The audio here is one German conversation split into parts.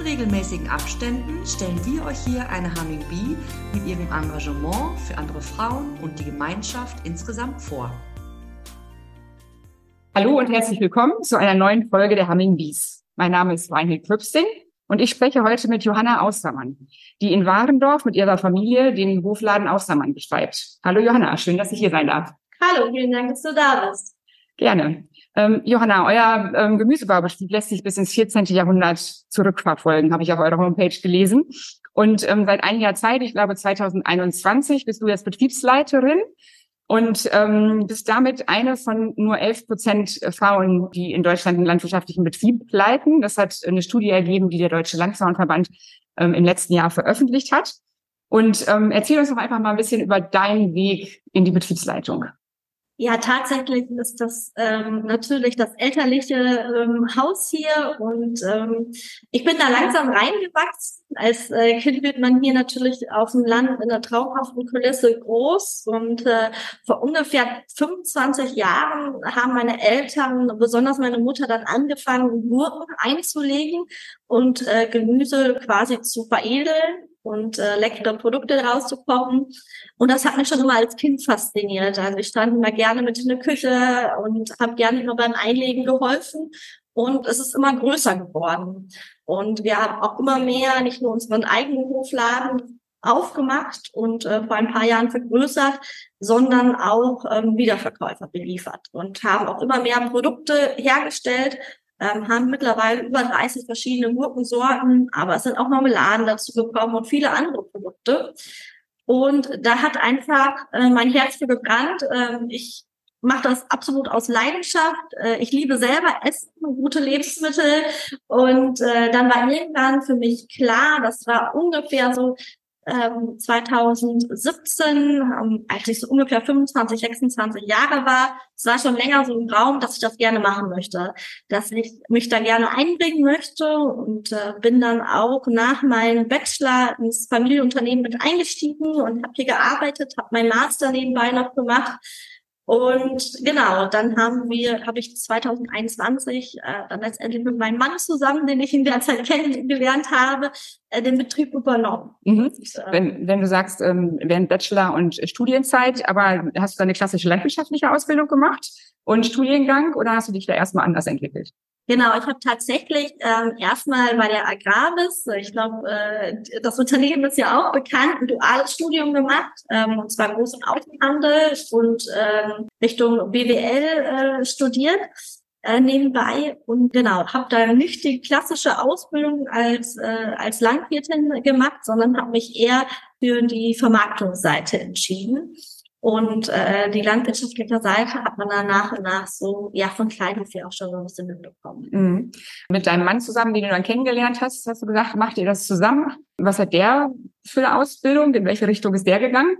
In regelmäßigen Abständen stellen wir euch hier eine Humming Bee mit ihrem Engagement für andere Frauen und die Gemeinschaft insgesamt vor. Hallo und herzlich willkommen zu einer neuen Folge der Humming Bees. Mein Name ist Reinhild Krüpsting und ich spreche heute mit Johanna Austermann, die in Warendorf mit ihrer Familie den Hofladen Austermann betreibt. Hallo Johanna, schön, dass ich hier sein darf. Hallo, vielen Dank, dass du da bist. Gerne. Ähm, Johanna, euer ähm, Gemüsebaubetrieb lässt sich bis ins 14. Jahrhundert zurückverfolgen, habe ich auf eurer Homepage gelesen. Und ähm, seit einiger Zeit, ich glaube 2021, bist du jetzt Betriebsleiterin und ähm, bist damit eine von nur 11 Prozent Frauen, die in Deutschland einen landwirtschaftlichen Betrieb leiten. Das hat eine Studie ergeben, die der Deutsche Landfrauenverband ähm, im letzten Jahr veröffentlicht hat. Und ähm, erzähl uns doch einfach mal ein bisschen über deinen Weg in die Betriebsleitung. Ja, tatsächlich ist das ähm, natürlich das elterliche ähm, Haus hier und ähm, ich bin da langsam reingewachsen. Als äh, Kind wird man hier natürlich auf dem Land in einer traumhaften Kulisse groß und äh, vor ungefähr 25 Jahren haben meine Eltern, besonders meine Mutter, dann angefangen, Gurken einzulegen und äh, Gemüse quasi zu veredeln und äh, leckere Produkte rauszukommen. Und das hat mich schon immer als Kind fasziniert. Also ich stand immer gerne mit in der Küche und habe gerne immer beim Einlegen geholfen. Und es ist immer größer geworden. Und wir haben auch immer mehr, nicht nur unseren eigenen Hofladen aufgemacht und äh, vor ein paar Jahren vergrößert, sondern auch ähm, Wiederverkäufer beliefert und haben auch immer mehr Produkte hergestellt, ähm, haben mittlerweile über 30 verschiedene Gurkensorten, aber es sind auch Marmeladen dazu gekommen und viele andere Produkte. Und da hat einfach äh, mein Herz für gebrannt. Ähm, ich mache das absolut aus Leidenschaft. Äh, ich liebe selber Essen, gute Lebensmittel. Und äh, dann war irgendwann für mich klar, das war ungefähr so 2017, ähm, als ich so ungefähr 25, 26 Jahre war, es war schon länger so im Raum, dass ich das gerne machen möchte, dass ich mich da gerne einbringen möchte und äh, bin dann auch nach meinem Bachelor ins Familienunternehmen mit eingestiegen und habe hier gearbeitet, habe meinen Master nebenbei noch gemacht. Und genau, dann haben wir, habe ich 2021 äh, dann letztendlich mit meinem Mann zusammen, den ich in der Zeit kennengelernt habe, den Betrieb übernommen. Mhm. Wenn, wenn du sagst, ähm, während Bachelor und Studienzeit, aber hast du eine klassische landwirtschaftliche Ausbildung gemacht und Studiengang oder hast du dich da erstmal anders entwickelt? Genau, ich habe tatsächlich ähm, erstmal bei der Agrarbis, ich glaube, äh, das Unternehmen ist ja auch bekannt, ein duales Studium gemacht, ähm, und zwar Groß- und Außenhandel und ähm, Richtung BWL äh, studiert äh, nebenbei und genau, habe da nicht die klassische Ausbildung als, äh, als Landwirtin gemacht, sondern habe mich eher für die Vermarktungsseite entschieden. Und äh, die landwirtschaftliche Seite hat man dann nach und nach so, ja, von klein auf auch schon so ein bisschen mitbekommen. Mhm. Mit deinem Mann zusammen, den du dann kennengelernt hast, hast du gesagt, macht ihr das zusammen? Was hat der für eine Ausbildung? In welche Richtung ist der gegangen?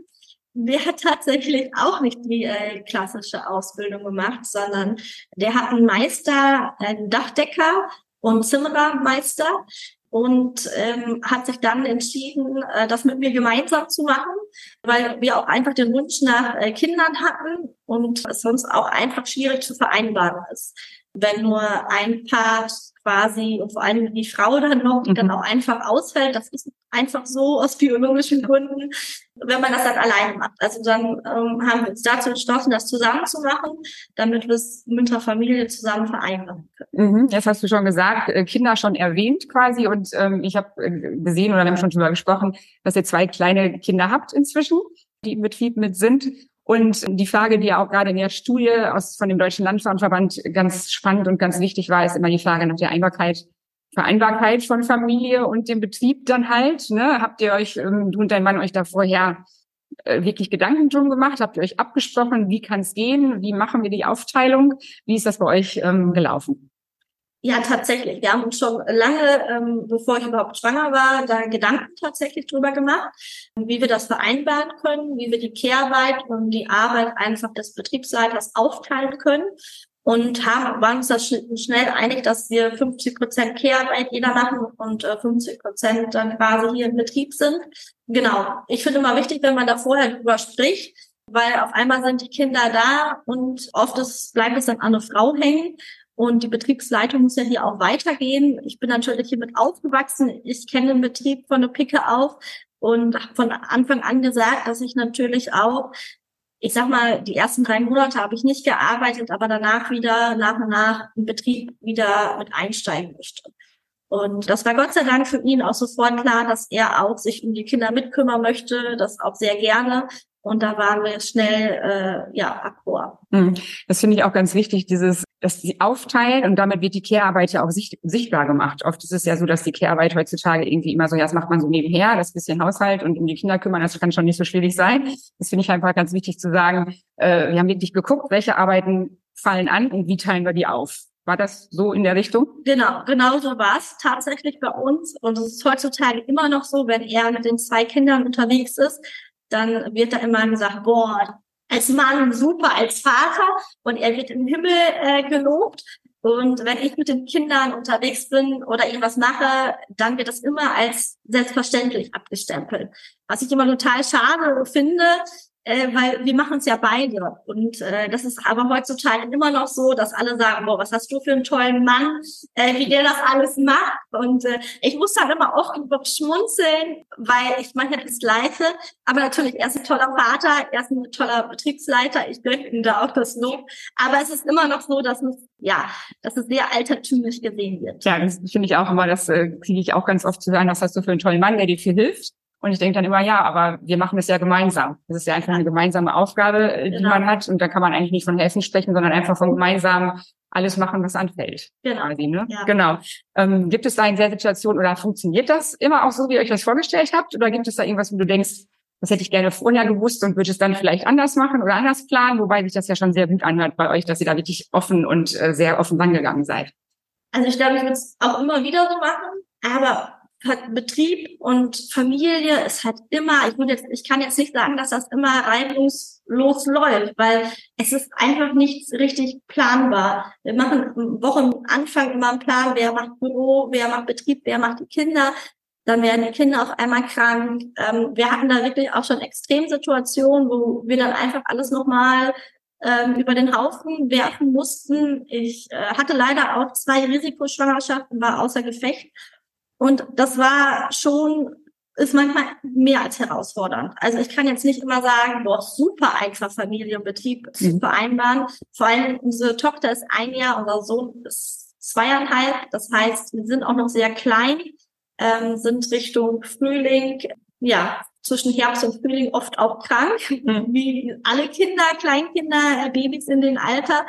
Der hat tatsächlich auch nicht die äh, klassische Ausbildung gemacht, sondern der hat einen Meister, einen Dachdecker und Zimmerermeister und ähm, hat sich dann entschieden, äh, das mit mir gemeinsam zu machen, weil wir auch einfach den Wunsch nach äh, Kindern hatten und es sonst auch einfach schwierig zu vereinbaren ist. Wenn nur ein Part quasi und vor allem die Frau dann noch mhm. dann auch einfach ausfällt, das ist einfach so aus biologischen Gründen, wenn man das dann alleine macht. Also dann ähm, haben wir uns dazu entschlossen, das zusammen zu machen, damit wir es mit der Familie zusammen vereinbaren können. Mhm, jetzt hast du schon gesagt, äh, Kinder schon erwähnt quasi und ähm, ich habe äh, gesehen oder wir haben schon drüber gesprochen, dass ihr zwei kleine Kinder habt inzwischen, die im Betrieb mit sind. Und die Frage, die ja auch gerade in der Studie aus, von dem Deutschen Landfrauenverband ganz spannend und ganz wichtig war, ist immer die Frage nach der Einbarkeit Vereinbarkeit von Familie und dem Betrieb dann halt. Ne? Habt ihr euch, ähm, du und dein Mann euch da vorher äh, wirklich Gedanken drum gemacht? Habt ihr euch abgesprochen, wie kann es gehen? Wie machen wir die Aufteilung? Wie ist das bei euch ähm, gelaufen? Ja, tatsächlich. Wir haben uns schon lange, ähm, bevor ich überhaupt schwanger war, da Gedanken tatsächlich drüber gemacht, wie wir das vereinbaren können, wie wir die Kehrarbeit und die Arbeit einfach des Betriebsleiters aufteilen können und haben, waren uns da schnell einig, dass wir 50 Prozent Kehrarbeit jeder machen und äh, 50 Prozent dann quasi hier im Betrieb sind. Genau. Ich finde immer wichtig, wenn man da vorher drüber spricht, weil auf einmal sind die Kinder da und oft ist, bleibt es dann an eine Frau hängen. Und die Betriebsleitung muss ja hier auch weitergehen. Ich bin natürlich hiermit aufgewachsen. Ich kenne den Betrieb von der Picke auf und habe von Anfang an gesagt, dass ich natürlich auch, ich sag mal, die ersten drei Monate habe ich nicht gearbeitet, aber danach wieder nach und nach im Betrieb wieder mit einsteigen möchte. Und das war Gott sei Dank für ihn auch sofort klar, dass er auch sich um die Kinder mitkümmern möchte, das auch sehr gerne. Und da waren wir schnell, äh, ja, akkord. Hm. Das finde ich auch ganz wichtig, dieses, dass sie aufteilen und damit wird die Care-Arbeit ja auch sicht, sichtbar gemacht. Oft ist es ja so, dass die Care-Arbeit heutzutage irgendwie immer so, ja, das macht man so nebenher, das bisschen Haushalt und um die Kinder kümmern, das kann schon nicht so schwierig sein. Das finde ich einfach ganz wichtig zu sagen. Äh, wir haben wirklich geguckt, welche Arbeiten fallen an und wie teilen wir die auf. War das so in der Richtung? Genau, genau so war es tatsächlich bei uns. Und es ist heutzutage immer noch so, wenn er mit den zwei Kindern unterwegs ist, dann wird da immer gesagt, boah, als Mann super, als Vater und er wird im Himmel äh, gelobt. Und wenn ich mit den Kindern unterwegs bin oder irgendwas mache, dann wird das immer als selbstverständlich abgestempelt. Was ich immer total schade finde, äh, weil wir machen es ja beide. Und äh, das ist aber heutzutage immer noch so, dass alle sagen, boah, was hast du für einen tollen Mann, äh, wie der das alles macht. Und äh, ich muss dann immer oft schmunzeln, weil ich ja das Gleiche. Aber natürlich, er ist ein toller Vater, er ist ein toller Betriebsleiter, ich gönne ihm da auch das Lob. Aber es ist immer noch so, dass es ja, dass es sehr altertümlich gesehen wird. Ja, das finde ich auch immer, das äh, kriege ich auch ganz oft zu hören, was hast du für einen tollen Mann, der dir viel hilft. Und ich denke dann immer, ja, aber wir machen das ja gemeinsam. Das ist ja einfach eine gemeinsame Aufgabe, äh, die genau. man hat. Und da kann man eigentlich nicht von helfen sprechen, sondern einfach von gemeinsam alles machen, was anfällt. Genau. Quasi, ne? ja. genau. Ähm, gibt es da in der Situation oder funktioniert das immer auch so, wie ihr euch das vorgestellt habt? Oder gibt es da irgendwas, wo du denkst, das hätte ich gerne vorher gewusst und würde es dann vielleicht anders machen oder anders planen? Wobei sich das ja schon sehr gut anhört bei euch, dass ihr da wirklich offen und äh, sehr offen rangegangen seid. Also ich glaube, ich würde es auch immer wieder so machen. Aber Betrieb und Familie ist halt immer, ich würde jetzt, ich kann jetzt nicht sagen, dass das immer reibungslos läuft, weil es ist einfach nicht richtig planbar. Wir machen Wochenanfang immer einen Plan, wer macht Büro, wer macht Betrieb, wer macht die Kinder. Dann werden die Kinder auf einmal krank. Ähm, wir hatten da wirklich auch schon Extremsituationen, wo wir dann einfach alles nochmal ähm, über den Haufen werfen mussten. Ich äh, hatte leider auch zwei Risikoschwangerschaften, war außer Gefecht und das war schon, ist manchmal mehr als herausfordernd. Also ich kann jetzt nicht immer sagen, boah, super einfach Familie und Betrieb mhm. zu vereinbaren. Vor allem unsere Tochter ist ein Jahr, unser Sohn ist zweieinhalb. Das heißt, wir sind auch noch sehr klein, ähm, sind Richtung Frühling, ja, zwischen Herbst und Frühling oft auch krank, mhm. wie alle Kinder, Kleinkinder, äh, Babys in dem Alter.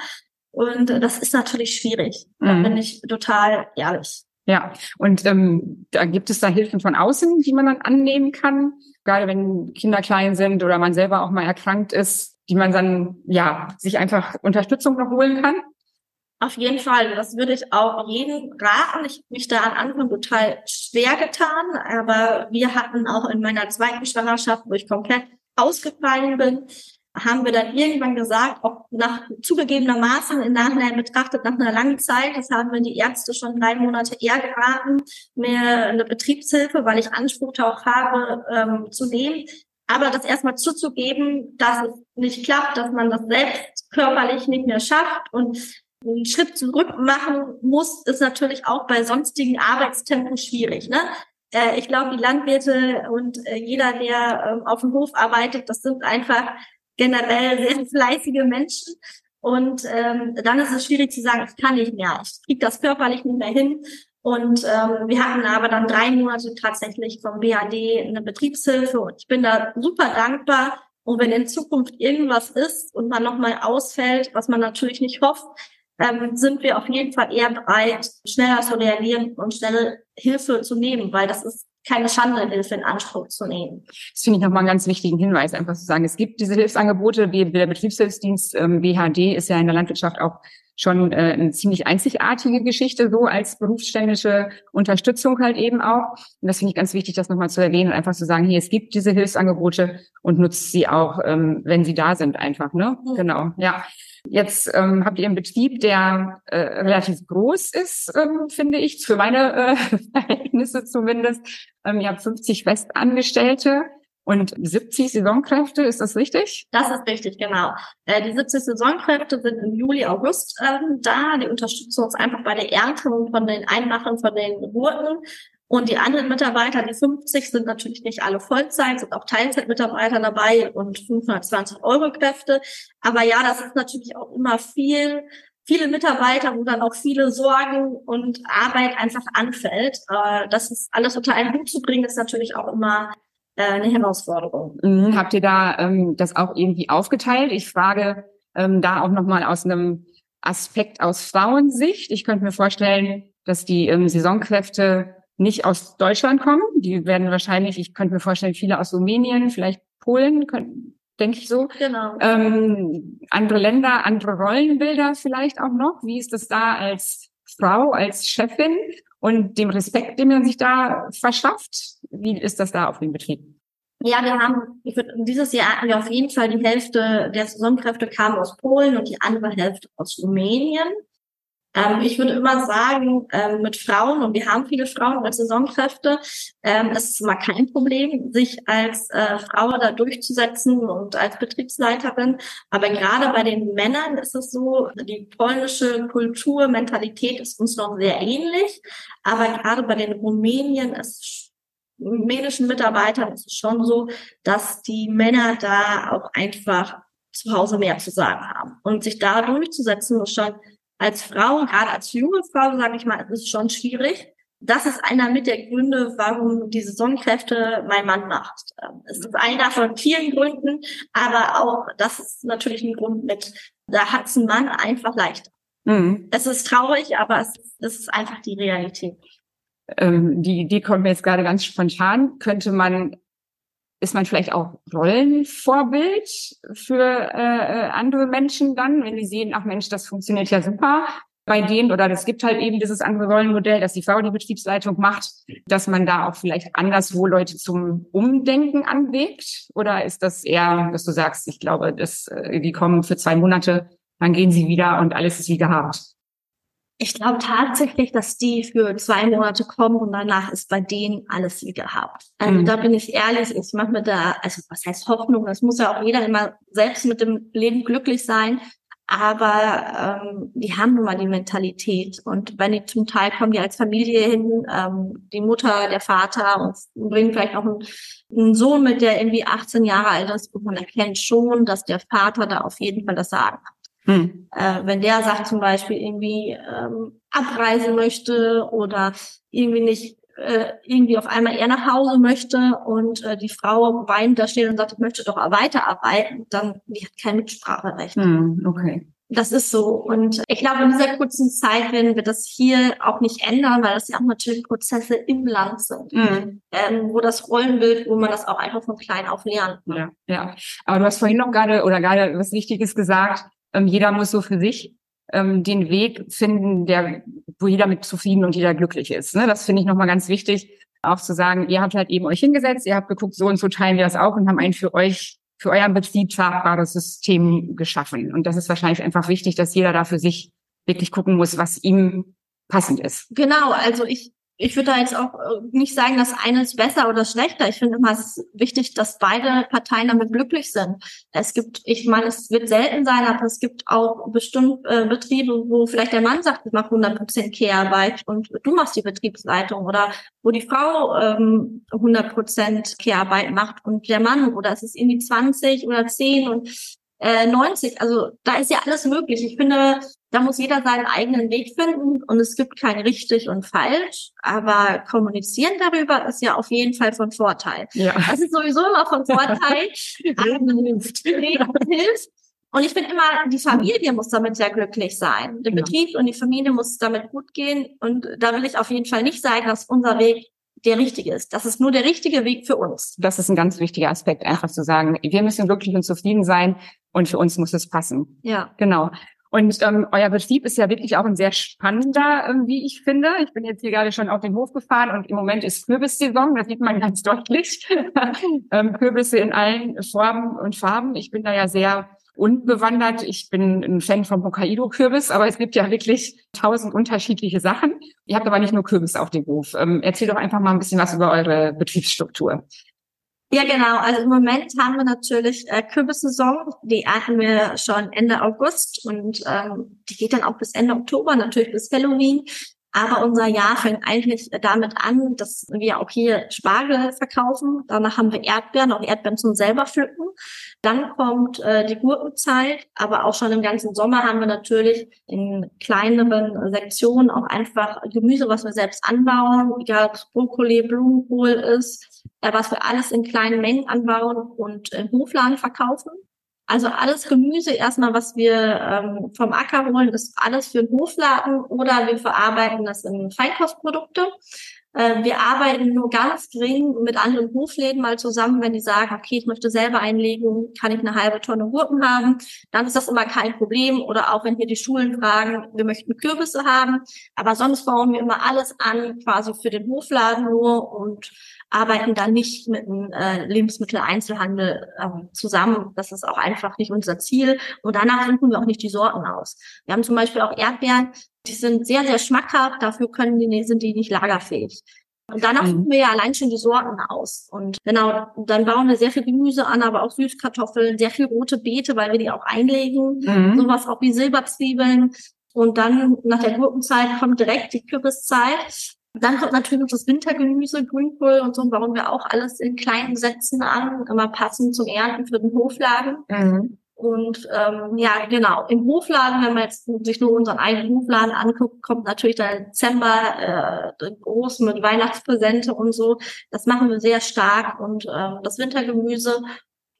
Und das ist natürlich schwierig. Da mhm. bin ich total ehrlich. Ja, und ähm, da gibt es da Hilfen von außen, die man dann annehmen kann, gerade wenn Kinder klein sind oder man selber auch mal erkrankt ist, die man dann ja sich einfach Unterstützung noch holen kann. Auf jeden Fall, das würde ich auch jedem raten. Ich habe mich da am Anfang total schwer getan, aber wir hatten auch in meiner zweiten Schwangerschaft, wo ich komplett ausgefallen bin, haben wir dann irgendwann gesagt, auch nach zugegebenermaßen im Nachhinein betrachtet, nach einer langen Zeit, das haben wir die Ärzte schon drei Monate eher geraten, mir eine Betriebshilfe, weil ich Anspruch auch habe, ähm, zu nehmen. Aber das erstmal zuzugeben, dass es nicht klappt, dass man das selbst körperlich nicht mehr schafft und einen Schritt zurück machen muss, ist natürlich auch bei sonstigen Arbeitstempen schwierig. Ne? Äh, ich glaube, die Landwirte und äh, jeder, der ähm, auf dem Hof arbeitet, das sind einfach generell sehr fleißige Menschen. Und ähm, dann ist es schwierig zu sagen, ich kann nicht mehr, ich kriege das körperlich nicht mehr hin. Und ähm, wir hatten aber dann drei Monate tatsächlich vom BAD eine Betriebshilfe und ich bin da super dankbar. Und wenn in Zukunft irgendwas ist und man nochmal ausfällt, was man natürlich nicht hofft, ähm, sind wir auf jeden Fall eher bereit, schneller zu reagieren und schnelle Hilfe zu nehmen, weil das ist keine Schande, Hilfe in Anspruch zu nehmen. Das finde ich nochmal einen ganz wichtigen Hinweis, einfach zu sagen, es gibt diese Hilfsangebote, wie der Betriebshilfsdienst ähm, BHD ist ja in der Landwirtschaft auch schon äh, eine ziemlich einzigartige Geschichte, so als berufsständische Unterstützung halt eben auch. Und das finde ich ganz wichtig, das nochmal zu erwähnen und einfach zu sagen, hier, es gibt diese Hilfsangebote und nutzt sie auch, ähm, wenn sie da sind einfach, ne? Mhm. Genau, ja. Jetzt ähm, habt ihr einen Betrieb, der äh, relativ groß ist, ähm, finde ich, für meine äh, Verhältnisse zumindest. Ähm, ihr habt 50 Festangestellte. Und 70 Saisonkräfte, ist das richtig? Das ist richtig, genau. Äh, die 70 Saisonkräfte sind im Juli, August ähm, da. Die unterstützen uns einfach bei der Ernte von den Einmachen von den Geburten. Und die anderen Mitarbeiter, die 50, sind natürlich nicht alle Vollzeit, sind auch Teilzeitmitarbeiter dabei und 520 Euro Kräfte. Aber ja, das ist natürlich auch immer viel, viele Mitarbeiter, wo dann auch viele Sorgen und Arbeit einfach anfällt. Äh, das ist alles unter einen Hut zu bringen, ist natürlich auch immer äh, eine Herausforderung. Mhm. Habt ihr da ähm, das auch irgendwie aufgeteilt? Ich frage ähm, da auch nochmal aus einem Aspekt aus Frauensicht. Ich könnte mir vorstellen, dass die ähm, Saisonkräfte nicht aus Deutschland kommen. Die werden wahrscheinlich, ich könnte mir vorstellen, viele aus Rumänien, vielleicht Polen, denke ich so. Genau. Ähm, andere Länder, andere Rollenbilder vielleicht auch noch. Wie ist das da als Frau, als Chefin? und dem Respekt, den man sich da verschafft. Wie ist das da auf dem Betrieb? Ja, wir haben, ich würde, dieses Jahr hatten wir auf jeden Fall die Hälfte der Saisonkräfte kamen aus Polen und die andere Hälfte aus Rumänien. Ähm, ich würde immer sagen, ähm, mit Frauen, und wir haben viele Frauen als Saisonkräfte, ähm, es immer kein Problem, sich als äh, Frau da durchzusetzen und als Betriebsleiterin. Aber gerade bei den Männern ist es so, die polnische Kultur, Mentalität ist uns noch sehr ähnlich. Aber gerade bei den Rumänien ist rumänischen Mitarbeitern ist es schon so, dass die Männer da auch einfach zu Hause mehr zu sagen haben. Und sich da durchzusetzen, ist schon als Frau, gerade als junge Frau, sage ich mal, ist es schon schwierig. Das ist einer mit der Gründe, warum die Saisonkräfte mein Mann macht. Ähm, es ist einer von vielen Gründen, aber auch das ist natürlich ein Grund mit, da hat es ein Mann einfach leichter. Mhm. Es ist traurig, aber es, es ist einfach die Realität. Ähm, die Idee kommt mir jetzt gerade ganz spontan. Könnte man ist man vielleicht auch Rollenvorbild für äh, äh, andere Menschen dann, wenn die sehen, ach Mensch, das funktioniert ja super bei denen oder es gibt halt eben dieses andere Rollenmodell, dass die Frau die Betriebsleitung macht, dass man da auch vielleicht anderswo Leute zum Umdenken anwegt? Oder ist das eher, dass du sagst, ich glaube, dass äh, die kommen für zwei Monate, dann gehen sie wieder und alles ist wie gehabt? Ich glaube tatsächlich, dass die für zwei Monate kommen und danach ist bei denen alles wie gehabt. Also mhm. da bin ich ehrlich, ich mache mir da, also was heißt Hoffnung? Das muss ja auch jeder immer selbst mit dem Leben glücklich sein. Aber ähm, die haben nun mal die Mentalität. Und wenn die zum Teil kommen die als Familie hin, ähm, die Mutter, der Vater und bringen vielleicht noch einen, einen Sohn mit, der irgendwie 18 Jahre alt ist und man erkennt schon, dass der Vater da auf jeden Fall das Sagen hat. Hm. Äh, wenn der sagt zum Beispiel irgendwie ähm, abreisen möchte oder irgendwie nicht äh, irgendwie auf einmal eher nach Hause möchte und äh, die Frau weinend da steht und sagt, ich möchte doch weiterarbeiten, dann die hat kein Mitspracherecht. Hm, okay. Das ist so. Und ich glaube, in dieser kurzen Zeit werden wir das hier auch nicht ändern, weil das ja auch natürlich Prozesse im Land sind, mhm. ähm, wo das Rollenbild, wo man das auch einfach von klein auf lernt. Ja, ja. Aber du hast vorhin noch gerade oder gerade was Wichtiges gesagt, ähm, jeder muss so für sich ähm, den Weg finden, der, wo jeder mit zufrieden und jeder glücklich ist. Ne? Das finde ich nochmal ganz wichtig, auch zu sagen, ihr habt halt eben euch hingesetzt, ihr habt geguckt, so und so teilen wir das auch und haben ein für euch, für euren Betrieb tragbares System geschaffen. Und das ist wahrscheinlich einfach wichtig, dass jeder da für sich wirklich gucken muss, was ihm passend ist. Genau, also ich ich würde da jetzt auch äh, nicht sagen, dass eines besser oder schlechter. Ich finde immer, es ist wichtig, dass beide Parteien damit glücklich sind. Es gibt, ich meine, es wird selten sein, aber es gibt auch bestimmt äh, Betriebe, wo vielleicht der Mann sagt, ich mache 100% Kehrarbeit und du machst die Betriebsleitung oder wo die Frau ähm, 100% Kehrarbeit macht und der Mann oder es ist irgendwie 20 oder 10 und äh, 90. Also da ist ja alles möglich. Ich finde, da muss jeder seinen eigenen Weg finden und es gibt kein richtig und falsch, aber kommunizieren darüber ist ja auf jeden Fall von Vorteil. Ja. Das ist sowieso immer von Vorteil. hilft. hilft. Und ich finde immer, die Familie muss damit sehr glücklich sein. Der Betrieb und die Familie muss damit gut gehen. Und da will ich auf jeden Fall nicht sagen, dass unser Weg der richtige ist. Das ist nur der richtige Weg für uns. Das ist ein ganz wichtiger Aspekt, einfach zu sagen, wir müssen glücklich und zufrieden sein und für uns muss es passen. Ja. Genau. Und ähm, euer Betrieb ist ja wirklich auch ein sehr spannender, ähm, wie ich finde. Ich bin jetzt hier gerade schon auf den Hof gefahren und im Moment ist Kürbissaison, das sieht man ganz deutlich. ähm, Kürbisse in allen Formen und Farben. Ich bin da ja sehr unbewandert. Ich bin ein Fan vom Hokkaido-Kürbis, aber es gibt ja wirklich tausend unterschiedliche Sachen. Ihr habt aber nicht nur Kürbis auf dem Hof. Ähm, erzähl doch einfach mal ein bisschen was über eure Betriebsstruktur. Ja, genau. Also im Moment haben wir natürlich äh, Kürbissaison. Die ernten wir schon Ende August und ähm, die geht dann auch bis Ende Oktober, natürlich bis Halloween. Aber unser Jahr fängt eigentlich damit an, dass wir auch hier Spargel verkaufen. Danach haben wir Erdbeeren, auch Erdbeeren zum selber pflücken. Dann kommt äh, die Gurkenzeit, aber auch schon im ganzen Sommer haben wir natürlich in kleineren Sektionen auch einfach Gemüse, was wir selbst anbauen, egal ob es Brokkoli, Blumenkohl ist, äh, was wir alles in kleinen Mengen anbauen und im Hofladen verkaufen. Also alles Gemüse erstmal, was wir ähm, vom Acker holen, ist alles für den Hofladen oder wir verarbeiten das in Feinkostprodukte. Äh, wir arbeiten nur ganz gering mit anderen Hofläden mal zusammen, wenn die sagen, okay, ich möchte selber einlegen, kann ich eine halbe Tonne Gurken haben, dann ist das immer kein Problem. Oder auch wenn hier die Schulen fragen, wir möchten Kürbisse haben, aber sonst bauen wir immer alles an, quasi für den Hofladen nur und arbeiten dann nicht mit dem äh, Lebensmitteleinzelhandel ähm, zusammen. Das ist auch einfach nicht unser Ziel. Und danach suchen wir auch nicht die Sorten aus. Wir haben zum Beispiel auch Erdbeeren, die sind sehr, sehr schmackhaft, dafür können die, sind die nicht lagerfähig. Und danach mhm. suchen wir ja allein schon die Sorten aus. Und genau, dann bauen wir sehr viel Gemüse an, aber auch Süßkartoffeln, sehr viel rote Beete, weil wir die auch einlegen. Mhm. Sowas auch wie Silberzwiebeln. Und dann nach der Gurkenzeit kommt direkt die Kürbiszeit. Dann kommt natürlich noch das Wintergemüse, Grünkohl und so bauen wir auch alles in kleinen Sätzen an, immer passend zum Ernten für den Hofladen. Mhm. Und ähm, ja, genau, im Hofladen, wenn man jetzt sich nur unseren eigenen Hofladen anguckt, kommt natürlich der Dezember äh, groß mit Weihnachtspräsente und so. Das machen wir sehr stark. Und ähm, das Wintergemüse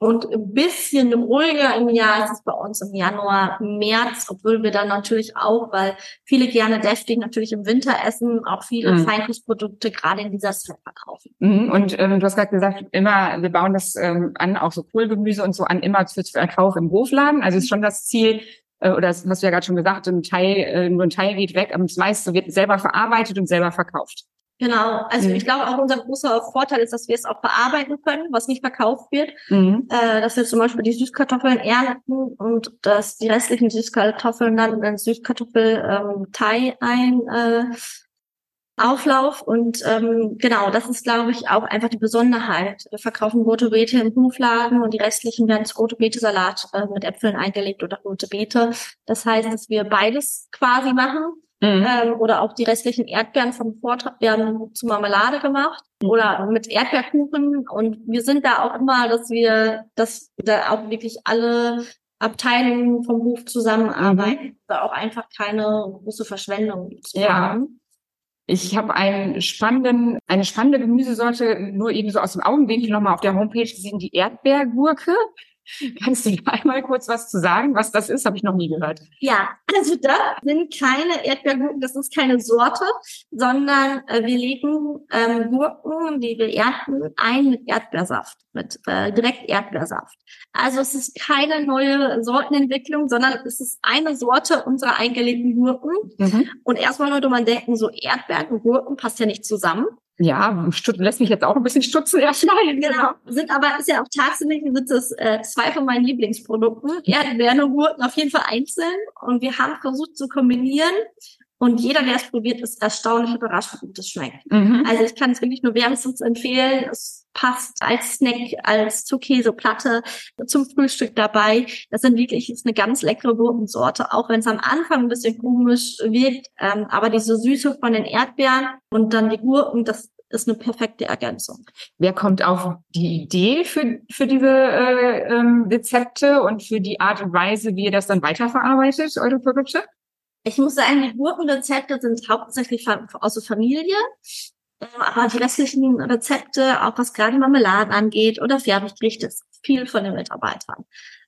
und ein bisschen ruhiger im Jahr ist es bei uns im Januar, März, obwohl wir dann natürlich auch, weil viele gerne deftig natürlich im Winter essen, auch viele mhm. Feinkostprodukte gerade in dieser Zeit verkaufen. Mhm. Und ähm, du hast gerade gesagt, immer, wir bauen das ähm, an, auch so Kohlgemüse und so an, immer für Verkauf im Hofladen. Also ist schon das Ziel, äh, oder das hast du ja gerade schon gesagt, ein Teil, äh, nur ein Teil geht weg, aber das meiste wird selber verarbeitet und selber verkauft. Genau, also mhm. ich glaube auch unser großer Vorteil ist, dass wir es auch bearbeiten können, was nicht verkauft wird. Mhm. Äh, dass wir zum Beispiel die Süßkartoffeln ernten und dass die restlichen Süßkartoffeln dann in Süßkartoffel-Thai ähm, ein äh, Auflauf und ähm, genau, das ist, glaube ich, auch einfach die Besonderheit. Wir verkaufen rote Beete im Hofladen und die restlichen werden zu rote Beete-Salat äh, mit Äpfeln eingelegt oder rote Beete. Das heißt, dass wir beides quasi machen Mhm. Ähm, oder auch die restlichen Erdbeeren vom Vortrag werden zu Marmelade gemacht mhm. oder mit Erdbeerkuchen. Und wir sind da auch immer, dass wir, dass da auch wirklich alle Abteilungen vom Hof zusammenarbeiten, mhm. da auch einfach keine große Verschwendung zu ja. haben. Ich habe einen spannenden, eine spannende Gemüsesorte nur eben so aus dem Augenwinkel nochmal auf der Homepage gesehen, die Erdbeergurke. Kannst du einmal kurz was zu sagen, was das ist? Habe ich noch nie gehört. Ja, also das sind keine Erdbeergurken, das ist keine Sorte, sondern äh, wir legen ähm, Gurken, die wir ernten, ein mit Erdbeersaft, mit äh, direkt Erdbeersaft. Also es ist keine neue Sortenentwicklung, sondern es ist eine Sorte unserer eingelegten Gurken. Mhm. Und erstmal würde man denken, so Erdbeeren und Gurken passt ja nicht zusammen. Ja, lässt mich jetzt auch ein bisschen stutzen erstmal. Genau. Sind aber, ist ja auch tatsächlich, sind das äh, zwei von meinen Lieblingsprodukten. Erdbeeren und Gurken auf jeden Fall einzeln. Und wir haben versucht zu kombinieren. Und jeder, der es probiert, ist erstaunlich überrascht, wie gut es schmeckt. Mhm. Also ich kann es wirklich nur wärmstens empfehlen. Es passt als Snack, als zur Käseplatte, zum Frühstück dabei. Das sind wirklich, ist eine ganz leckere Gurkensorte, auch wenn es am Anfang ein bisschen komisch wirkt. Ähm, aber diese Süße von den Erdbeeren und dann die Gurken, das ist eine perfekte Ergänzung. Wer kommt auf die Idee für, für diese äh, ähm, Rezepte und für die Art und Weise, wie ihr das dann weiterverarbeitet, eure Produkte? Ich muss sagen, die Gurkenrezepte sind hauptsächlich aus der Familie. Aber die restlichen Rezepte, auch was gerade Marmeladen angeht oder Fertiggerichte, ist viel von den Mitarbeitern.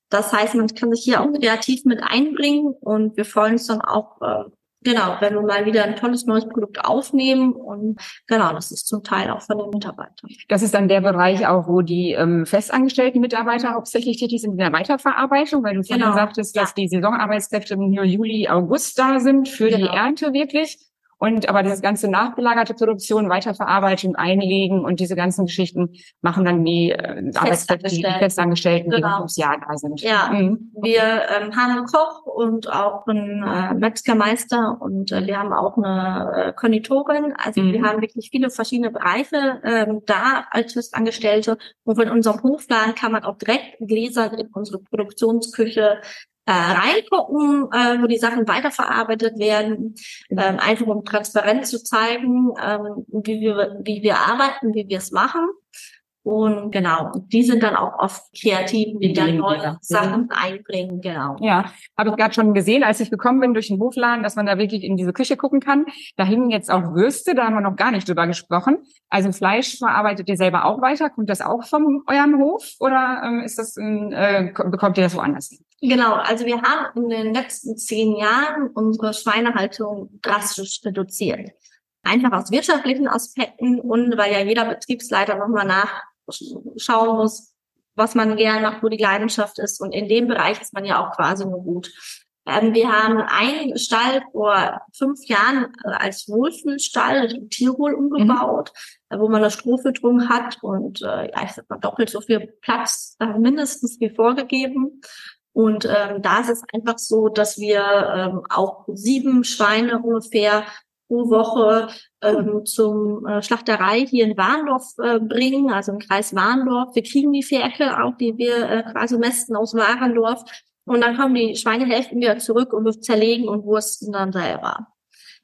Das heißt, man kann sich hier auch kreativ mit einbringen und wir freuen uns dann auch, äh, genau, wenn wir mal wieder ein tolles neues Produkt aufnehmen und genau, das ist zum Teil auch von den Mitarbeitern. Das ist dann der Bereich auch, wo die ähm, festangestellten Mitarbeiter hauptsächlich tätig sind in der Weiterverarbeitung, weil du vorhin Genau, sagtest, dass ja. die Saisonarbeitskräfte im Juli, August da sind für die Genau. Ernte wirklich. Und aber das ganze nachgelagerte Produktion, Weiterverarbeitung, Einlegen und diese ganzen Geschichten machen dann die äh, Arbeitskräfte, die, Festangestellten. Festangestellten, die Genau. rund ums Jahr da sind. Ja. Mhm. Wir ähm, haben einen Koch und auch einen äh, Metzgermeister und äh, wir haben auch eine äh, Konditorin. Also Mhm. wir haben wirklich viele verschiedene Bereiche ähm, da als Festangestellte. Und in unserem Hofladen kann man auch direkt Gläser in unsere Produktionsküche äh, reingucken, äh, wo die Sachen weiterverarbeitet werden, ähm, einfach um transparent zu zeigen, ähm, wie, wir, wie wir arbeiten, wie wir es machen. Und genau, die sind dann auch oft kreativ, die dann neue ja. Sachen einbringen, genau. Ja, habe ich gerade schon gesehen, als ich gekommen bin durch den Hofladen, dass man da wirklich in diese Küche gucken kann. Da hingen jetzt auch Würste, da haben wir noch gar nicht drüber gesprochen. Also Fleisch verarbeitet ihr selber auch weiter? Kommt das auch von eurem Hof oder ähm, ist das ein, äh, bekommt ihr das woanders? hin? Genau, also wir haben in den letzten zehn Jahren unsere Schweinehaltung drastisch reduziert. Einfach aus wirtschaftlichen Aspekten und weil ja jeder Betriebsleiter nochmal nachschauen muss, was man gern macht, wo die Leidenschaft ist. Und in dem Bereich ist man ja auch quasi nur gut. Ähm, wir haben einen Stall vor fünf Jahren äh, als Wohlfühlstall in Tirol umgebaut, äh, wo man eine Strohfütterung hat und äh, ja, ich sag mal doppelt so viel Platz äh, mindestens wie vorgegeben. Und ähm, da ist es einfach so, dass wir ähm, auch sieben Schweine ungefähr pro Woche ähm, zum äh, Schlachterei hier in Warndorf äh, bringen, also im Kreis Warndorf. Wir kriegen die Ferkel auch, die wir äh, quasi mästen aus Warendorf. Und dann kommen die Schweinehälften wieder zurück und wir zerlegen und wursten dann selber.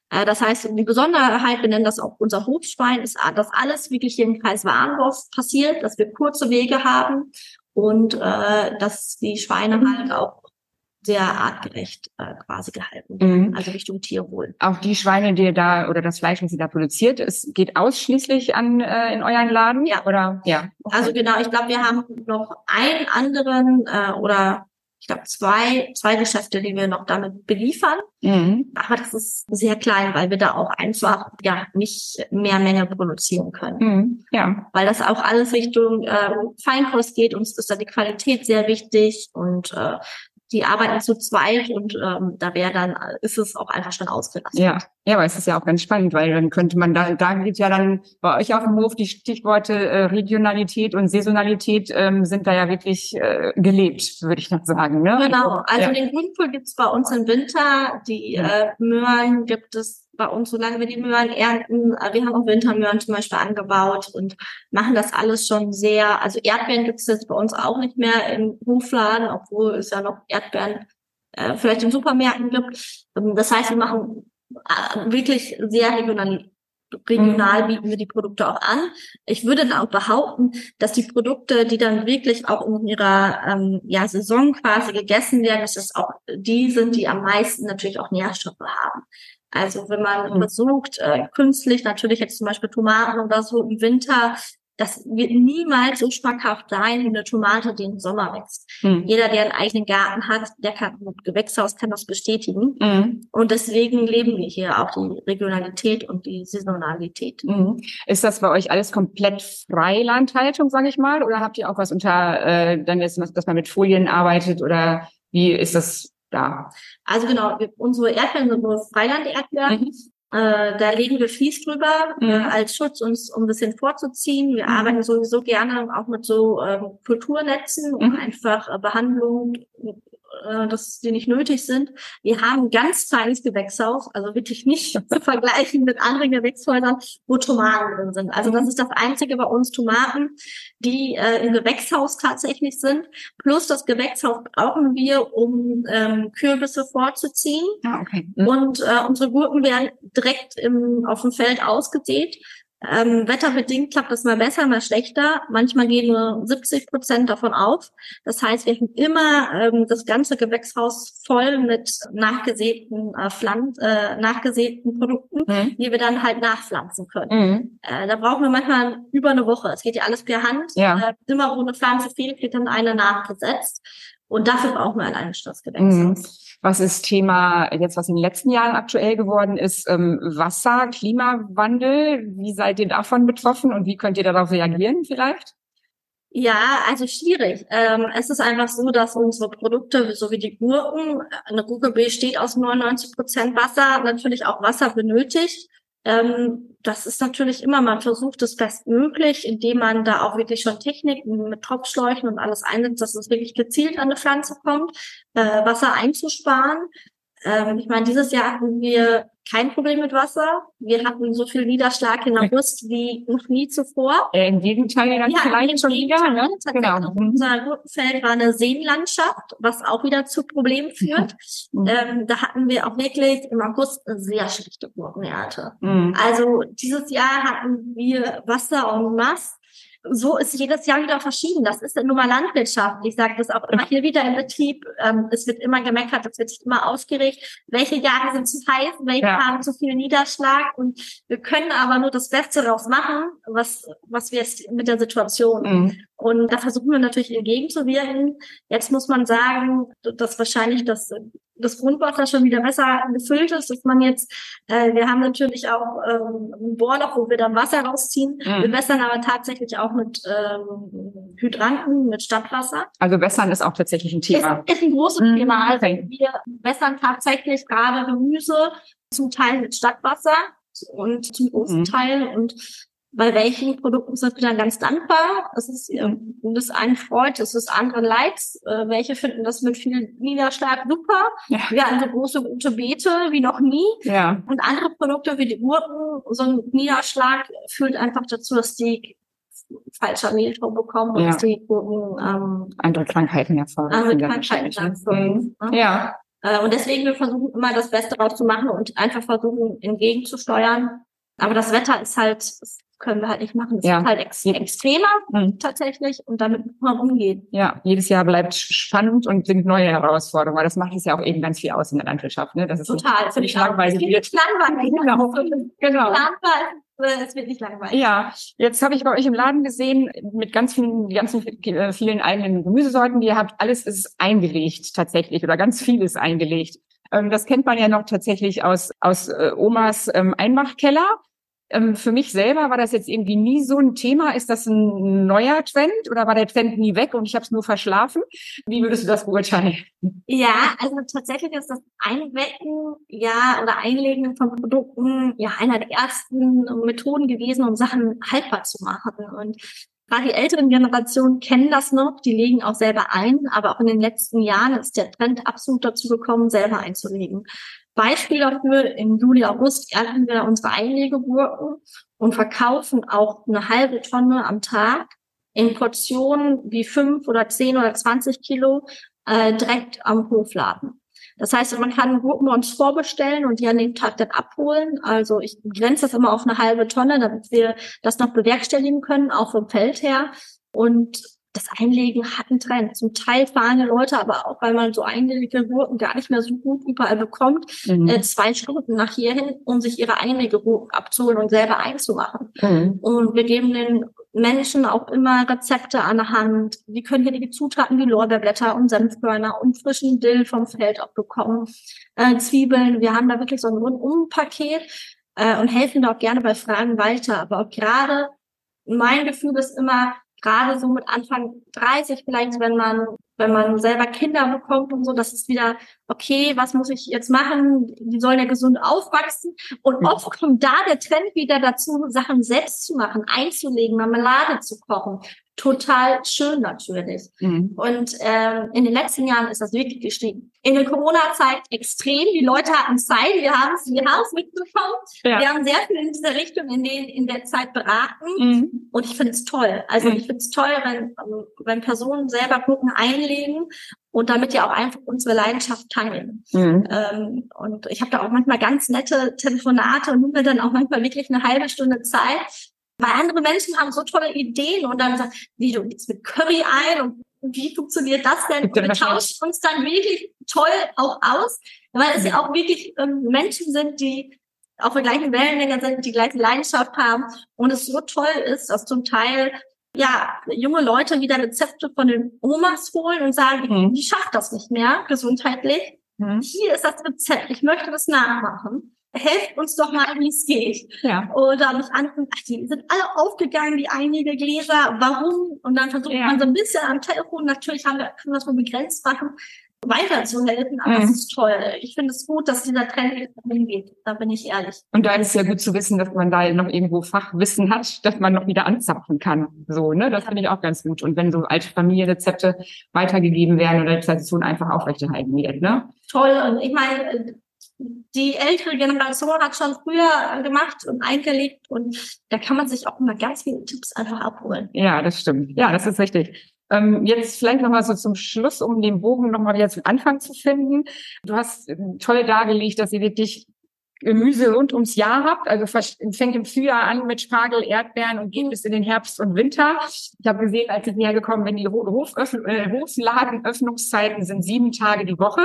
Äh, Das heißt, die Besonderheit, wir nennen das auch unser Hofschwein, ist, dass alles wirklich hier im Kreis Warndorf passiert, dass wir kurze Wege haben und äh, dass die Schweine halt auch sehr artgerecht äh, quasi gehalten werden, Mhm. also Richtung Tierwohl. Auch die Schweine, die ihr da oder das Fleisch, was ihr da produziert, es geht ausschließlich an äh, in euren Laden? Ja. Oder ja. Okay. Also genau, ich glaube, wir haben noch einen anderen äh, oder ich glaube zwei, zwei Geschäfte, die wir noch damit beliefern. mhm. Aber das ist sehr klein, weil wir da auch einfach ja nicht mehr Menge produzieren können. Mhm. Ja. Weil das auch alles Richtung äh, Feinkost geht. Uns ist da die Qualität sehr wichtig und äh, die arbeiten zu zweit und ähm, da wäre dann, ist es auch einfach schon ausgelastet. Ja, ja, aber es ist ja auch ganz spannend, weil dann könnte man da, da geht ja dann bei euch auf dem Hof die Stichworte äh, Regionalität und Saisonalität ähm, sind da ja wirklich äh, gelebt, würde ich noch sagen. Ne? Genau, also ja. den Grünkohl gibt's bei uns im Winter, die äh, Möhren gibt es bei uns, solange wir die Möhren ernten. Äh, Wir haben auch Wintermöhren zum Beispiel angebaut und machen das alles schon sehr, also Erdbeeren gibt's jetzt bei uns auch nicht mehr im Hofladen, obwohl es ja noch Erdbeeren äh, vielleicht in Supermärkten gibt. Ähm, Das heißt, wir machen äh, wirklich sehr regional, regional bieten wir die Produkte auch an. Ich würde dann auch behaupten, dass die Produkte, die dann wirklich auch in ihrer ähm, ja, Saison quasi gegessen werden, dass das auch die sind, die am meisten natürlich auch Nährstoffe haben. Also wenn man Mhm. versucht, äh, künstlich, natürlich jetzt zum Beispiel Tomaten oder so im Winter, das wird niemals so schmackhaft sein wie eine Tomate, die im Sommer wächst. Mhm. Jeder, der einen eigenen Garten hat, der kann mit Gewächshaus kann das bestätigen. Mhm. Und deswegen leben wir hier auch die Regionalität und die Saisonalität. Mhm. Ist das bei euch alles komplett Freilandhaltung, sage ich mal, oder habt ihr auch was unter, äh, dann jetzt, dass man mit Folien arbeitet oder wie ist das da? Also genau, wir, unsere Erdbeeren sind nur Freiland-Erdbeeren. Mhm. Äh, da legen wir Vlies drüber Mhm. äh, als Schutz, uns um ein bisschen vorzuziehen. Wir Mhm. arbeiten sowieso gerne auch mit so ähm, Kulturnetzen, um Mhm. einfach äh, Behandlungen, äh, dass die nicht nötig sind. Wir haben ganz kleines Gewächshaus, also wirklich nicht zu vergleichen mit anderen Gewächshäusern, wo Tomaten drin sind. Also das ist das einzige bei uns Tomaten, die äh, im Gewächshaus tatsächlich sind. Plus das Gewächshaus brauchen wir, um ähm, Kürbisse vorzuziehen. Ah, okay. Mhm. Und äh, unsere Gurken werden direkt im, auf dem Feld ausgesät. Ähm, wetterbedingt klappt das mal besser, mal schlechter. Manchmal gehen nur 70 Prozent davon auf. Das heißt, wir haben immer ähm, das ganze Gewächshaus voll mit nachgesäten, äh, Pflanz, äh, nachgesäten Produkten, Mhm. die wir dann halt nachpflanzen können. Mhm. Äh, da brauchen wir manchmal über eine Woche. Es geht ja alles per Hand. Ja. Äh, immer wo eine Pflanze fehlt, wird dann eine nachgesetzt. Und dafür brauchen wir alleine das Mhm. Was ist Thema jetzt, was in den letzten Jahren aktuell geworden ist, ähm, Wasser, Klimawandel? Wie seid ihr davon betroffen und wie könnt ihr darauf reagieren vielleicht? Ja, also schwierig. Ähm, es ist einfach so, dass unsere Produkte, so wie die Gurken, eine Gurke besteht aus 99 Prozent Wasser, natürlich auch Wasser benötigt. Ähm, das ist natürlich immer, man versucht es bestmöglich, indem man da auch wirklich schon Techniken mit Tropfschläuchen und alles einsetzt, dass es wirklich gezielt an eine Pflanze kommt, äh, Wasser einzusparen. Ähm, ich meine, dieses Jahr hatten wir kein Problem mit Wasser. Wir hatten so viel Niederschlag in August wie noch nie zuvor. Äh, Im Gegenteil dann ja, vielleicht schon wieder. Ne? Genau. Unser Gurkenfeld war eine Seenlandschaft, was auch wieder zu Problemen führt. Mhm. ähm, da hatten wir auch wirklich im August eine sehr schlechte Gurkenernte. Mhm. Also dieses Jahr hatten wir Wasser en masse so ist jedes Jahr wieder verschieden. Das ist nun mal Landwirtschaft. Ich sage das auch immer hier wieder im Betrieb. Ähm, es wird immer gemeckert, es wird sich immer aufgeregt. Welche Jahre sind zu heiß, welche ja. haben zu viel Niederschlag? Und wir können aber nur das Beste daraus machen, was, was wir jetzt mit der Situation. Mhm. Und da versuchen wir natürlich entgegenzuwirken. Jetzt muss man sagen, dass wahrscheinlich das, das Grundwasser schon wieder besser gefüllt ist, dass man jetzt, äh, wir haben natürlich auch ähm, ein Bohrloch, wo wir dann Wasser rausziehen. Mhm. Wir wässern aber tatsächlich auch mit ähm, Hydranten, mit Stadtwasser. Also wässern ist auch tatsächlich ein Thema. Ist, ist ein großes mhm. Thema. Also wir wässern tatsächlich gerade Gemüse zum Teil mit Stadtwasser und zum großen mhm. Teil und bei welchen Produkten sind wir dann ganz dankbar. Es ist ähm, das einen freut, es ist andere leid. Äh, welche finden das mit viel Niederschlag super. Ja. Wir hatten so große gute Beete wie noch nie. Ja. Und andere Produkte wie die Gurken, so ein Niederschlag führt einfach dazu, dass die falscher Mehltau bekommen und ja. dass die Gurken ähm, andere Krankheiten hervorrufen. Andere Krankheiten. Mhm. Ja. Äh, und deswegen wir versuchen immer das Beste draus zu machen und einfach versuchen entgegenzusteuern. Aber das Wetter ist halt können wir halt nicht machen. Das ja. ist halt ex extremer mhm. tatsächlich und damit muss man umgehen. Ja, jedes Jahr bleibt spannend und sind neue Herausforderungen, weil das macht es ja auch eben ganz viel aus in der Landwirtschaft. Ne? Das ist Total, finde ich langweilig wird. Langweilig. Genau. genau. Es wird nicht langweilig. Ja, jetzt habe ich bei euch im Laden gesehen mit ganz vielen, ganz äh, vielen eigenen Gemüsesorten. Die ihr habt alles ist eingelegt tatsächlich oder ganz viel ist eingelegt. Ähm, das kennt man ja noch tatsächlich aus aus äh, Omas ähm, Einmachkeller. Ähm, für mich selber war das jetzt irgendwie nie so ein Thema. Ist das ein neuer Trend oder war der Trend nie weg und ich habe es nur verschlafen? Wie würdest du das beurteilen? Ja, also tatsächlich ist das Einwecken, ja, oder Einlegen von Produkten ja einer der ersten Methoden gewesen, um Sachen haltbar zu machen. Und Gerade die älteren Generationen kennen das noch, die legen auch selber ein, aber auch in den letzten Jahren ist der Trend absolut dazu gekommen, selber einzulegen. Beispiel dafür, im Juli, August ernten wir unsere Einlegegurken und verkaufen auch eine halbe Tonne am Tag in Portionen wie fünf oder zehn oder zwanzig Kilo äh, direkt am Hofladen. Das heißt, man kann Gurken bei uns vorbestellen und die an dem Tag dann abholen. Also ich grenze das immer auf eine halbe Tonne, damit wir das noch bewerkstelligen können, auch vom Feld her. Und das Einlegen hat einen Trend. Zum Teil fahren die Leute aber auch, weil man so eingelegte Gurken gar nicht mehr so gut überall bekommt, mhm. äh, zwei Stunden nach hierhin, um sich ihre Einlegegurken abzuholen und selber einzumachen. Mhm. Und wir geben den Menschen auch immer Rezepte an der Hand. Die können hier die Zutaten wie Lorbeerblätter und Senfkörner und frischen Dill vom Feld auch bekommen. Äh, Zwiebeln. Wir haben da wirklich so ein Rundum-Paket äh, und helfen da auch gerne bei Fragen weiter. Aber auch gerade mein Gefühl ist immer, gerade so mit Anfang 30 vielleicht, wenn man, wenn man selber Kinder bekommt und so, das ist wieder, okay, was muss ich jetzt machen? Die sollen ja gesund aufwachsen. Und oft kommt da der Trend wieder dazu, Sachen selbst zu machen, einzulegen, Marmelade zu kochen total schön natürlich. Mhm. Und ähm, in den letzten Jahren ist das wirklich gestiegen. In der Corona-Zeit extrem. Die Leute hatten Zeit. Wir haben es wir haben es mitbekommen. Ja. Wir haben sehr viel in dieser Richtung in, den, in der Zeit beraten. Mhm. Und ich finde es toll. Also mhm. ich finde es toll, wenn, wenn Personen selber gucken, einlegen und damit ja auch einfach unsere Leidenschaft teilen. Mhm. Ähm, und ich habe da auch manchmal ganz nette Telefonate und nehme dann auch manchmal wirklich eine halbe Stunde Zeit, weil andere Menschen haben so tolle Ideen und dann sagen, wie du jetzt mit Curry ein und wie funktioniert das denn? Und wir tauschen uns dann wirklich toll auch aus, weil es ja auch wirklich ähm, Menschen sind, die auf der gleichen Wellenlänge sind, die gleiche Leidenschaft haben und es so toll ist, dass zum Teil ja junge Leute wieder Rezepte von den Omas holen und sagen, mhm. die schafft das nicht mehr gesundheitlich mhm. hier ist das Rezept, ich möchte das nachmachen. Helft uns doch mal, wie es geht. Ja. Oder mich anrufen, ach, die sind alle aufgegangen, die einige Gläser, warum? Und dann versucht ja. man so ein bisschen am Telefon, natürlich haben wir, können wir das nur begrenzt machen, weiterzuhelfen, aber mhm. es ist toll. Ich finde es gut, dass dieser Trend hingeht. Da bin ich ehrlich. Und da ist es ja gut zu wissen, dass man da noch irgendwo Fachwissen hat, dass man noch wieder anzapfen kann. So, ne? Das finde ich auch ganz gut. Und wenn so alte Familienrezepte weitergegeben werden oder die Tradition einfach aufrechterhalten wird, ne? Toll. Und ich meine, die ältere Generation hat schon früher gemacht und eingelegt und da kann man sich auch immer ganz viele Tipps einfach abholen. Ja, das stimmt. Ja, das ist richtig. Ähm, jetzt vielleicht nochmal so zum Schluss, um den Bogen nochmal wieder zum Anfang zu finden. Du hast ähm, toll dargelegt, dass ihr wirklich Gemüse rund ums Jahr habt. Also fängt im Frühjahr an mit Spargel, Erdbeeren und geht bis in den Herbst und Winter. Ich habe gesehen, als ich hergekommen bin, die äh, Hofladenöffnungszeiten sind sieben Tage die Woche.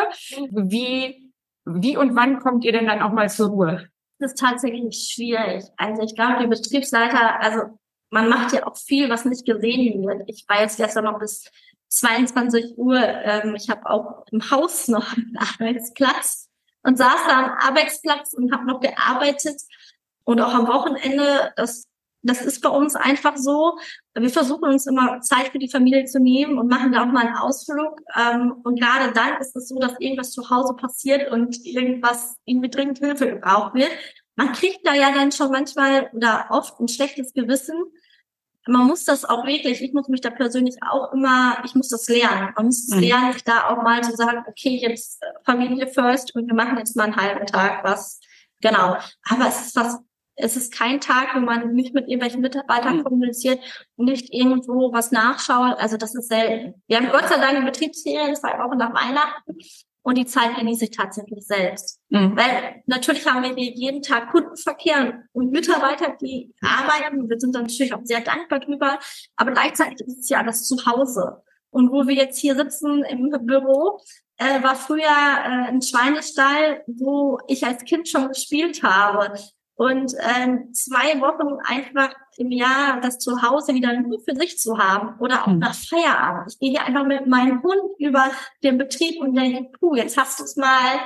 Wie, wie und wann kommt ihr denn dann auch mal zur Ruhe? Das ist tatsächlich schwierig. Also ich glaube, die Betriebsleiter, also man macht ja auch viel, was nicht gesehen wird. Ich war jetzt gestern noch bis 22 Uhr. Ähm, ich habe auch im Haus noch einen Arbeitsplatz und saß da am Arbeitsplatz und habe noch gearbeitet. Und auch am Wochenende, das, das ist bei uns einfach so. Wir versuchen uns immer Zeit für die Familie zu nehmen und machen da auch mal einen Ausflug. Ähm, und gerade dann ist es so, dass irgendwas zu Hause passiert und irgendwas irgendwie dringend Hilfe gebraucht wird. Man kriegt da ja dann schon manchmal oder oft ein schlechtes Gewissen, man muss das auch wirklich, ich muss mich da persönlich auch immer, ich muss das lernen. Man muss es mhm. lernen, da auch mal zu sagen, okay, jetzt Familie first und wir machen jetzt mal einen halben Tag was. Genau. Aber es ist was, es ist kein Tag, wo man nicht mit irgendwelchen Mitarbeitern mhm. kommuniziert und nicht irgendwo was nachschaut. Also das ist selten. Wir haben Gott sei Dank eine Betriebsferien, zwei Wochen nach Weihnachten. Und die Zeit genieße ich tatsächlich selbst. Mhm. Weil natürlich haben wir jeden Tag Kundenverkehr und Mitarbeiter, die arbeiten. Wir sind dann natürlich auch sehr dankbar drüber. Aber gleichzeitig ist es ja das Zuhause. Und wo wir jetzt hier sitzen im Büro, äh, war früher äh, ein Schweinestall, wo ich als Kind schon gespielt habe. Und ähm, zwei Wochen einfach im Jahr das Zuhause wieder nur für sich zu haben oder auch hm. nach Feierabend. Ich gehe hier einfach mit meinem Hund über den Betrieb und denke, puh, jetzt hast du es mal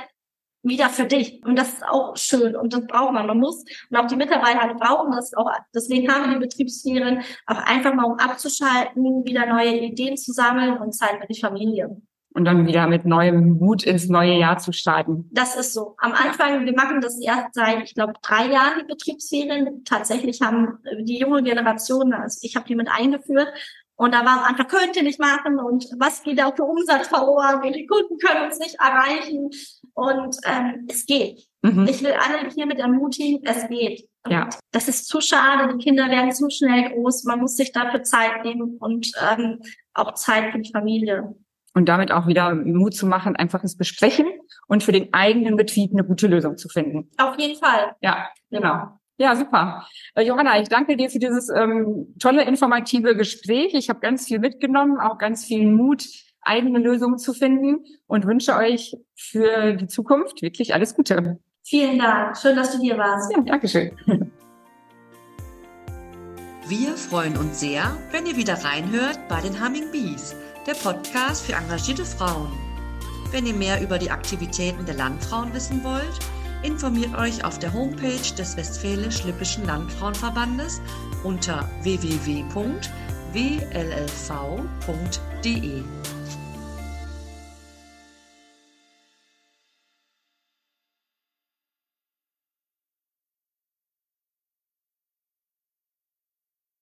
wieder für dich. Und das ist auch schön und das braucht man. Man muss, und auch die Mitarbeiter brauchen das auch. Deswegen haben wir die Betriebsferien auch einfach mal, um abzuschalten, wieder neue Ideen zu sammeln und Zeit für die Familie und dann wieder mit neuem Mut ins neue Jahr zu starten. Das ist so. Am Anfang, wir machen das erst seit, ich glaube, drei Jahren, die Betriebsferien. Tatsächlich haben die junge Generation, also ich habe die mit eingeführt. Und da war am Anfang, könnt ihr nicht machen und was geht da für Umsatz verloren und die Kunden können uns nicht erreichen. Und ähm, es geht. Mhm. Ich will alle hiermit ermutigen, es geht. Und ja. Das ist zu schade, die Kinder werden zu schnell groß, man muss sich dafür Zeit nehmen und ähm, auch Zeit für die Familie und damit auch wieder Mut zu machen, einfaches Besprechen und für den eigenen Betrieb eine gute Lösung zu finden. Auf jeden Fall. Ja, genau. Ja, super. Äh, Johanna, ich danke dir für dieses ähm, tolle, informative Gespräch. Ich habe ganz viel mitgenommen, auch ganz viel Mut, eigene Lösungen zu finden und wünsche euch für die Zukunft wirklich alles Gute. Vielen Dank. Schön, dass du hier warst. Ja, Dankeschön. Wir freuen uns sehr, wenn ihr wieder reinhört bei den Humming Bees der Podcast für engagierte Frauen. Wenn ihr mehr über die Aktivitäten der Landfrauen wissen wollt, informiert euch auf der Homepage des Westfälisch-Lippischen Landfrauenverbandes unter www.wllv.de.